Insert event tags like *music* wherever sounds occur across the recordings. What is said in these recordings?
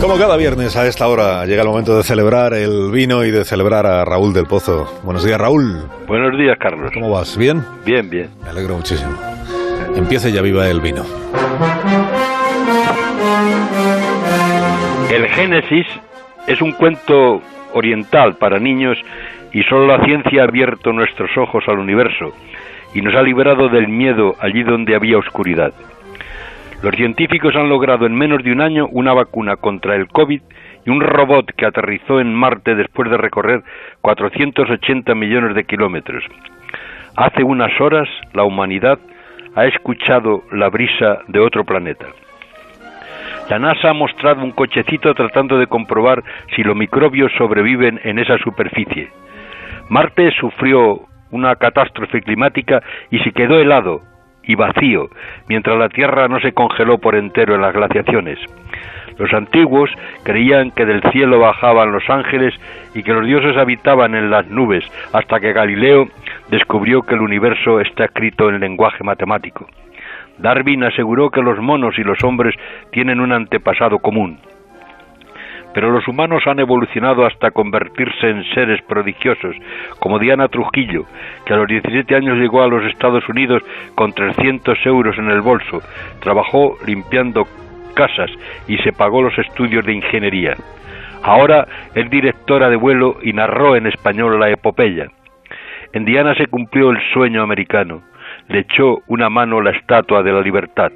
Como cada viernes a esta hora llega el momento de celebrar el vino y de celebrar a Raúl del Pozo. Buenos días, Raúl. Buenos días, Carlos. ¿Cómo vas? ¿Bien? Bien, bien. Me alegro muchísimo. Empiece ya viva el vino. El Génesis es un cuento oriental para niños y solo la ciencia ha abierto nuestros ojos al universo y nos ha liberado del miedo allí donde había oscuridad. Los científicos han logrado en menos de un año una vacuna contra el COVID y un robot que aterrizó en Marte después de recorrer 480 millones de kilómetros. Hace unas horas la humanidad ha escuchado la brisa de otro planeta. La NASA ha mostrado un cochecito tratando de comprobar si los microbios sobreviven en esa superficie. Marte sufrió una catástrofe climática y se quedó helado y vacío, mientras la Tierra no se congeló por entero en las glaciaciones. Los antiguos creían que del cielo bajaban los ángeles y que los dioses habitaban en las nubes, hasta que Galileo descubrió que el universo está escrito en lenguaje matemático. Darwin aseguró que los monos y los hombres tienen un antepasado común. Pero los humanos han evolucionado hasta convertirse en seres prodigiosos, como Diana Trujillo, que a los 17 años llegó a los Estados Unidos con 300 euros en el bolso, trabajó limpiando casas y se pagó los estudios de ingeniería. Ahora es directora de vuelo y narró en español la epopeya. En Diana se cumplió el sueño americano. Le echó una mano la estatua de la libertad.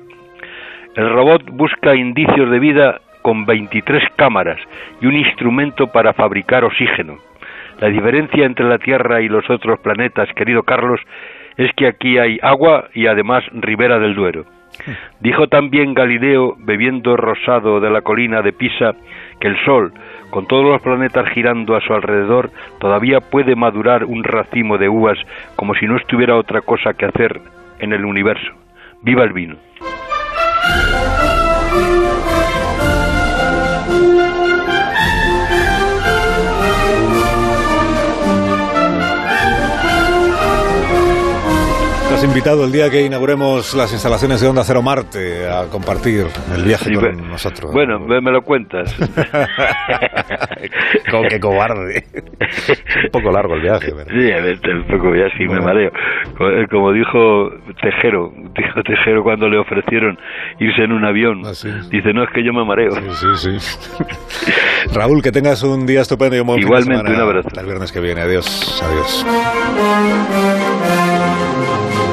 El robot busca indicios de vida con 23 cámaras y un instrumento para fabricar oxígeno. La diferencia entre la Tierra y los otros planetas, querido Carlos, es que aquí hay agua y además ribera del Duero. Dijo también Galileo, bebiendo rosado de la colina de Pisa, que el Sol, con todos los planetas girando a su alrededor, todavía puede madurar un racimo de uvas como si no estuviera otra cosa que hacer en el universo. ¡Viva el vino! Invitado el día que inauguremos las instalaciones de Onda Cero Marte a compartir el viaje Sí, con nosotros. Bueno, me, me lo cuentas. *laughs* Como que cobarde. un poco largo el viaje. Sí, a ver, un poco ya sí me mareo. Eh, Como dijo Tejero, *laughs* dijo Tejero cuando le ofrecieron irse en un avión. Ah, sí. Dice, no, es que yo me mareo. Sí, sí, sí. *laughs* Raúl, que tengas un día estupendo y un buen fin de Igualmente, semana. un abrazo. Hasta el viernes que viene. Adiós. Adiós.